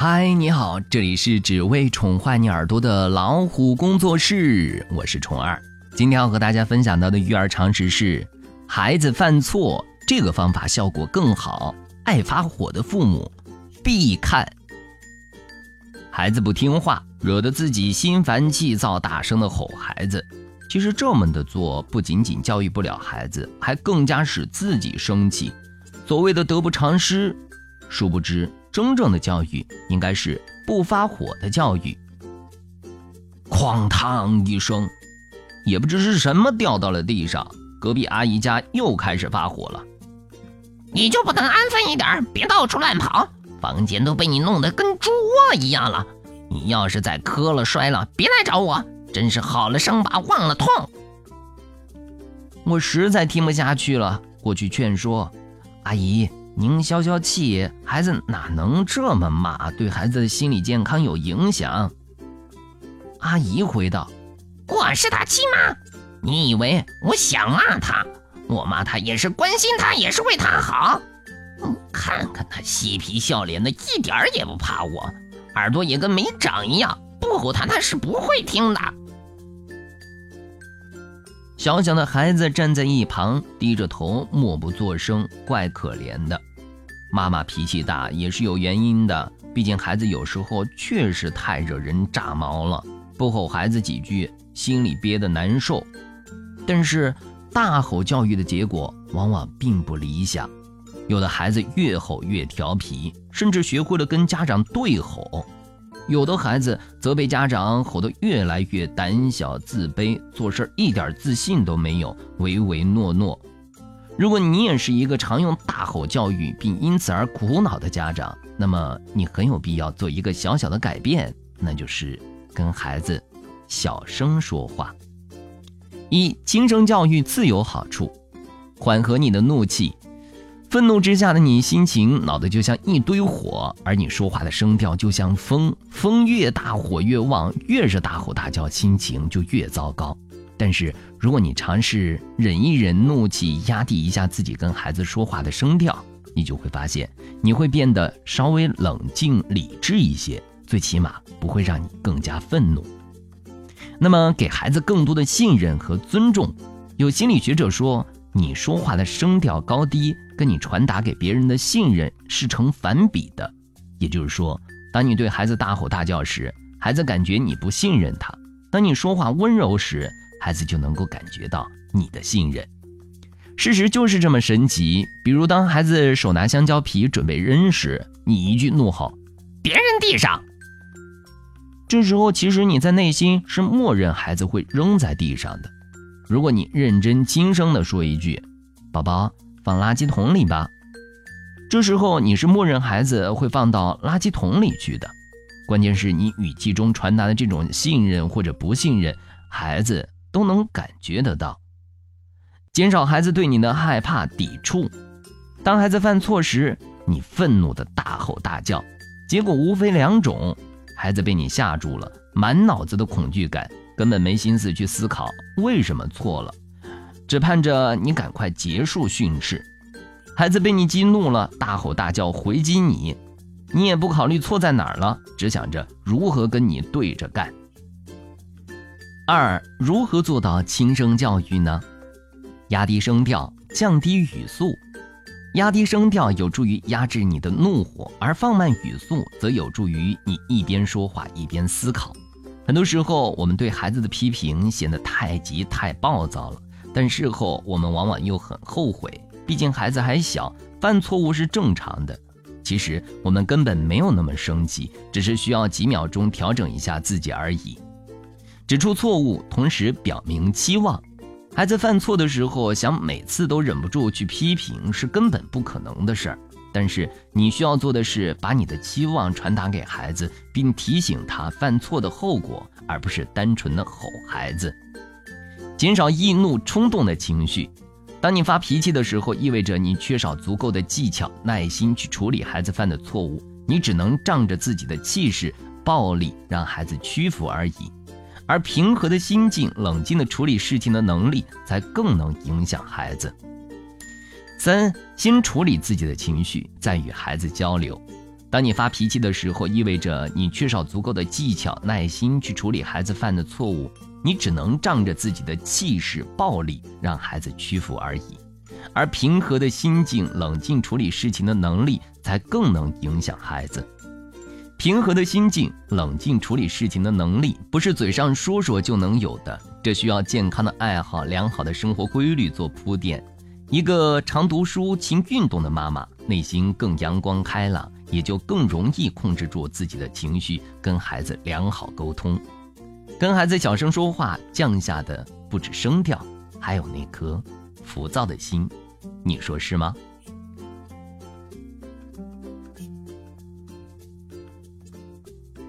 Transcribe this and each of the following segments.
嗨，你好，这里是只为宠坏你耳朵的老虎工作室，我是宠儿。今天要和大家分享到的育儿常识是：孩子犯错，这个方法效果更好。爱发火的父母必看。孩子不听话，惹得自己心烦气躁，大声的吼孩子。其实这么的做，不仅仅教育不了孩子，还更加使自己生气。所谓的得不偿失，殊不知。真正的教育应该是不发火的教育。哐当一声，也不知是什么掉到了地上。隔壁阿姨家又开始发火了。你就不能安分一点，别到处乱跑？房间都被你弄得跟猪窝一样了。你要是再磕了摔了，别来找我，真是好了伤疤忘了痛。我实在听不下去了，过去劝说阿姨。您消消气，孩子哪能这么骂？对孩子的心理健康有影响。阿姨回道：“我是他亲妈，你以为我想骂他？我骂他也是关心他，也是为他好。看看他嬉皮笑脸的，一点儿也不怕我，耳朵也跟没长一样。不吼他，他是不会听的。”小小的孩子站在一旁，低着头，默不作声，怪可怜的。妈妈脾气大也是有原因的，毕竟孩子有时候确实太惹人炸毛了，不吼孩子几句，心里憋得难受。但是大吼教育的结果往往并不理想，有的孩子越吼越调皮，甚至学会了跟家长对吼；有的孩子则被家长吼得越来越胆小自卑，做事一点自信都没有，唯唯诺诺。如果你也是一个常用大吼教育并因此而苦恼的家长，那么你很有必要做一个小小的改变，那就是跟孩子小声说话。一轻声教育自有好处，缓和你的怒气。愤怒之下的你心情恼得就像一堆火，而你说话的声调就像风，风越大火越旺，越是大吼大叫，心情就越糟糕。但是，如果你尝试忍一忍怒气，压低一下自己跟孩子说话的声调，你就会发现，你会变得稍微冷静理智一些，最起码不会让你更加愤怒。那么，给孩子更多的信任和尊重，有心理学者说，你说话的声调高低，跟你传达给别人的信任是成反比的。也就是说，当你对孩子大吼大叫时，孩子感觉你不信任他；当你说话温柔时，孩子就能够感觉到你的信任，事实就是这么神奇。比如，当孩子手拿香蕉皮准备扔时，你一句怒吼：“别扔地上！”这时候，其实你在内心是默认孩子会扔在地上的。如果你认真轻声地说一句：“宝宝，放垃圾桶里吧。”这时候你是默认孩子会放到垃圾桶里去的。关键是你语气中传达的这种信任或者不信任，孩子。都能感觉得到，减少孩子对你的害怕抵触。当孩子犯错时，你愤怒的大吼大叫，结果无非两种：孩子被你吓住了，满脑子的恐惧感，根本没心思去思考为什么错了，只盼着你赶快结束训斥；孩子被你激怒了，大吼大叫回击你，你也不考虑错在哪儿了，只想着如何跟你对着干。二，如何做到轻声教育呢？压低声调，降低语速。压低声调有助于压制你的怒火，而放慢语速则有助于你一边说话一边思考。很多时候，我们对孩子的批评显得太急太暴躁了，但事后我们往往又很后悔。毕竟孩子还小，犯错误是正常的。其实我们根本没有那么生气，只是需要几秒钟调整一下自己而已。指出错误，同时表明期望。孩子犯错的时候，想每次都忍不住去批评，是根本不可能的事儿。但是你需要做的是，把你的期望传达给孩子，并提醒他犯错的后果，而不是单纯的吼孩子。减少易怒冲动的情绪。当你发脾气的时候，意味着你缺少足够的技巧、耐心去处理孩子犯的错误。你只能仗着自己的气势、暴力让孩子屈服而已。而平和的心境、冷静的处理事情的能力，才更能影响孩子。三，先处理自己的情绪，再与孩子交流。当你发脾气的时候，意味着你缺少足够的技巧、耐心去处理孩子犯的错误，你只能仗着自己的气势、暴力让孩子屈服而已。而平和的心境、冷静处理事情的能力，才更能影响孩子。平和的心境、冷静处理事情的能力，不是嘴上说说就能有的，这需要健康的爱好、良好的生活规律做铺垫。一个常读书、勤运动的妈妈，内心更阳光开朗。也就更容易控制住自己的情绪，跟孩子良好沟通。跟孩子小声说话，降下的不止声调，还有那颗浮躁的心。你说是吗？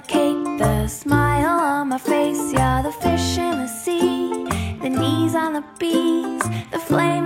the cake, the smile on my face, yeah, the fish in the sea, the knees on the bees, the flame.